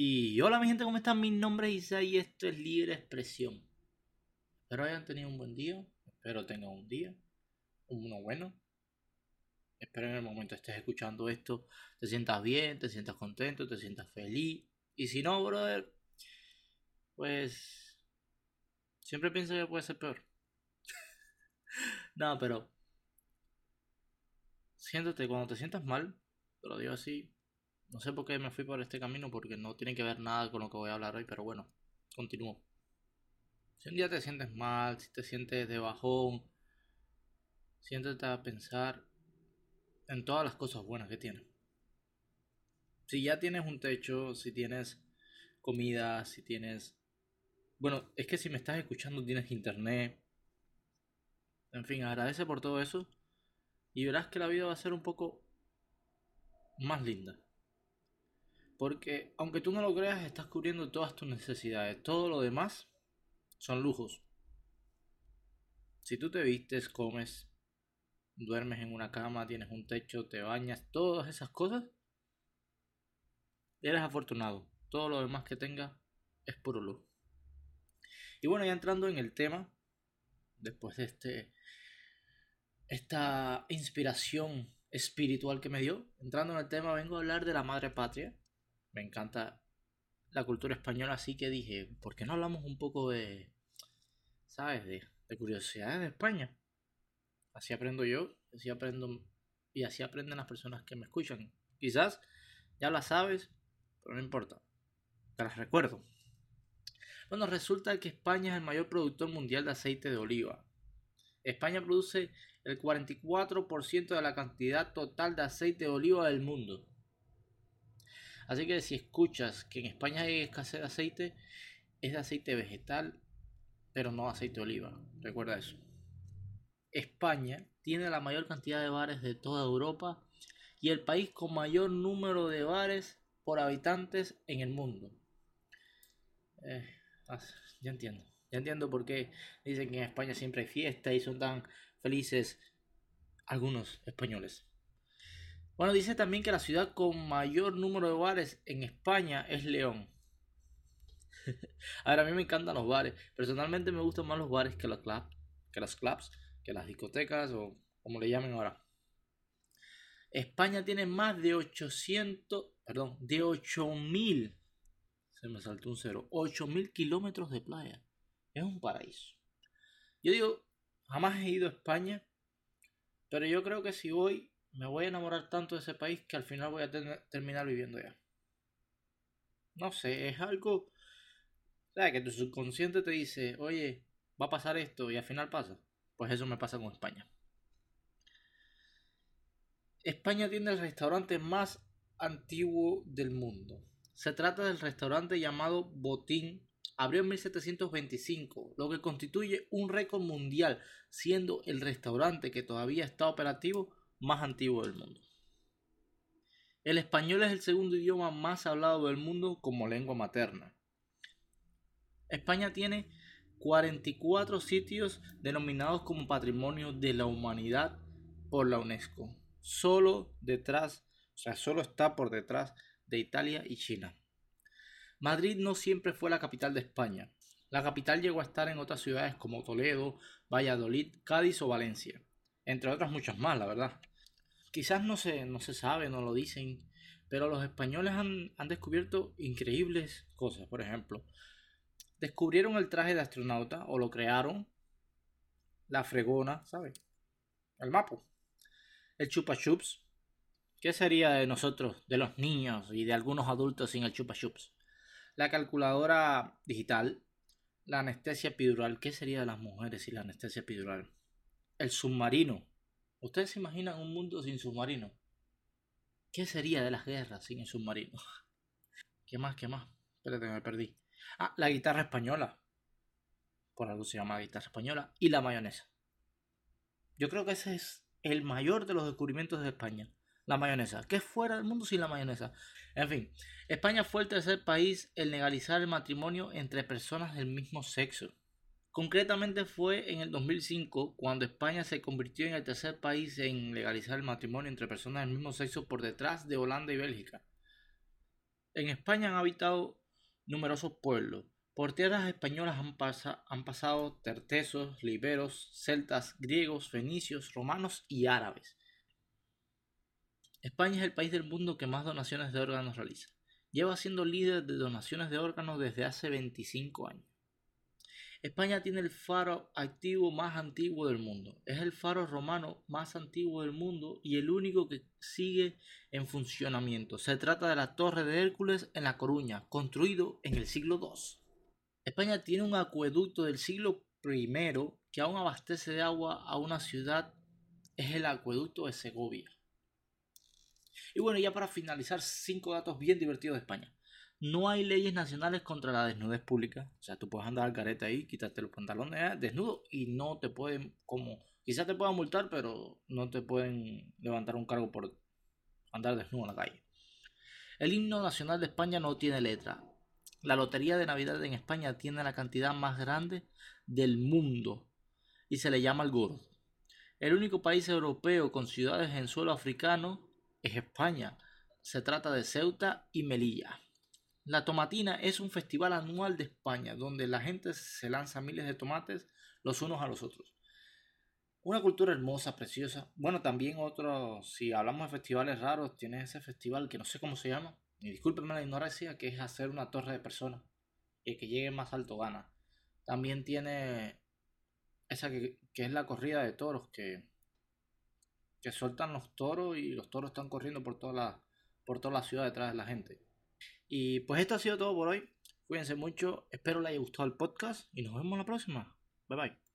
Y hola mi gente, ¿cómo están? Mi nombre es Isa y esto es Libre Expresión. Espero hayan tenido un buen día, espero tengan un día, uno bueno. Espero en el momento estés escuchando esto, te sientas bien, te sientas contento, te sientas feliz. Y si no, brother, pues siempre pienso que puede ser peor. no, pero siéntate cuando te sientas mal, te lo digo así, no sé por qué me fui por este camino porque no tiene que ver nada con lo que voy a hablar hoy, pero bueno, continúo. Si un día te sientes mal, si te sientes de bajón, siéntate a pensar en todas las cosas buenas que tienes. Si ya tienes un techo, si tienes comida, si tienes... Bueno, es que si me estás escuchando tienes internet. En fin, agradece por todo eso y verás que la vida va a ser un poco más linda. Porque aunque tú no lo creas, estás cubriendo todas tus necesidades. Todo lo demás son lujos. Si tú te vistes, comes, duermes en una cama, tienes un techo, te bañas, todas esas cosas, eres afortunado. Todo lo demás que tengas es puro luz. Y bueno, ya entrando en el tema, después de este esta inspiración espiritual que me dio, entrando en el tema, vengo a hablar de la madre patria me encanta la cultura española, así que dije, ¿por qué no hablamos un poco de, ¿sabes? De, curiosidades de España. Así aprendo yo, así aprendo y así aprenden las personas que me escuchan. Quizás ya las sabes, pero no importa. Te las recuerdo. Bueno, resulta que España es el mayor productor mundial de aceite de oliva. España produce el 44% de la cantidad total de aceite de oliva del mundo. Así que si escuchas que en España hay escasez de aceite, es de aceite vegetal, pero no aceite de oliva. Recuerda eso. España tiene la mayor cantidad de bares de toda Europa y el país con mayor número de bares por habitantes en el mundo. Eh, ya entiendo. Ya entiendo por qué dicen que en España siempre hay fiesta y son tan felices algunos españoles. Bueno, dice también que la ciudad con mayor número de bares en España es León. a ver, a mí me encantan los bares. Personalmente me gustan más los bares que los clubs, que los clubs, que las discotecas o como le llamen ahora. España tiene más de 800, perdón, de 8000. Se me saltó un cero. 8000 kilómetros de playa. Es un paraíso. Yo digo, jamás he ido a España, pero yo creo que si voy me voy a enamorar tanto de ese país que al final voy a terminar viviendo ya. No sé, es algo... ¿Sabes? Que tu subconsciente te dice, oye, va a pasar esto y al final pasa. Pues eso me pasa con España. España tiene el restaurante más antiguo del mundo. Se trata del restaurante llamado Botín. Abrió en 1725, lo que constituye un récord mundial, siendo el restaurante que todavía está operativo más antiguo del mundo. El español es el segundo idioma más hablado del mundo como lengua materna. España tiene 44 sitios denominados como Patrimonio de la Humanidad por la UNESCO. Solo detrás, o sea, solo está por detrás de Italia y China. Madrid no siempre fue la capital de España. La capital llegó a estar en otras ciudades como Toledo, Valladolid, Cádiz o Valencia, entre otras muchas más, la verdad quizás no se, no se sabe, no lo dicen, pero los españoles han, descubierto increíbles cosas. Por ejemplo, descubrieron el traje de astronauta o lo crearon, la fregona, ¿sabes? El mapo, el chupa chups. ¿Qué sería de nosotros, de los niños y de algunos adultos sin el chupa chups? La calculadora digital, la anestesia epidural. ¿Qué sería de las mujeres sin la anestesia epidural? El submarino, ¿Ustedes se imaginan un mundo sin submarino? ¿Qué sería de las guerras sin el submarino? ¿Qué más? ¿Qué más? Espérate, me perdí. Ah, la guitarra española. Por algo se llama guitarra española. Y la mayonesa. Yo creo que ese es el mayor de los descubrimientos de España. La mayonesa. ¿Qué fuera del mundo sin la mayonesa? En fin, España fue el tercer país en legalizar el matrimonio entre personas del mismo sexo. Concretamente fue en el 2005 cuando España se convirtió en el tercer país en legalizar el matrimonio entre personas del mismo sexo por detrás de Holanda y Bélgica. En España han habitado numerosos pueblos. Por tierras españolas han, han pasado tertesos, liberos, celtas, griegos, fenicios, romanos y árabes. España es el país del mundo que más donaciones de órganos realiza. Lleva siendo líder de donaciones de órganos desde hace 25 años. España tiene el faro activo más antiguo del mundo. Es el faro romano más antiguo del mundo y el único que sigue en funcionamiento. Se trata de la Torre de Hércules en La Coruña, construido en el siglo II. España tiene un acueducto del siglo I que aún abastece de agua a una ciudad. Es el acueducto de Segovia. Y bueno, ya para finalizar, cinco datos bien divertidos de España. No hay leyes nacionales contra la desnudez pública. O sea, tú puedes andar al careta ahí, quitarte los pantalones eh, desnudo y no te pueden, como, quizás te puedan multar, pero no te pueden levantar un cargo por andar desnudo en la calle. El himno nacional de España no tiene letra. La lotería de Navidad en España tiene la cantidad más grande del mundo y se le llama el gordo. El único país europeo con ciudades en suelo africano es España. Se trata de Ceuta y Melilla. La Tomatina es un festival anual de España donde la gente se lanza miles de tomates los unos a los otros. Una cultura hermosa, preciosa. Bueno, también otro, si hablamos de festivales raros, tiene ese festival que no sé cómo se llama, y discúlpenme la ignorancia, que es hacer una torre de personas y que llegue más alto gana. También tiene esa que, es la corrida de toros, que, que sueltan los toros y los toros están corriendo por toda la, por toda la ciudad detrás de la gente. Y pues esto ha sido todo por hoy. Cuídense mucho. Espero les haya gustado el podcast y nos vemos la próxima. Bye bye.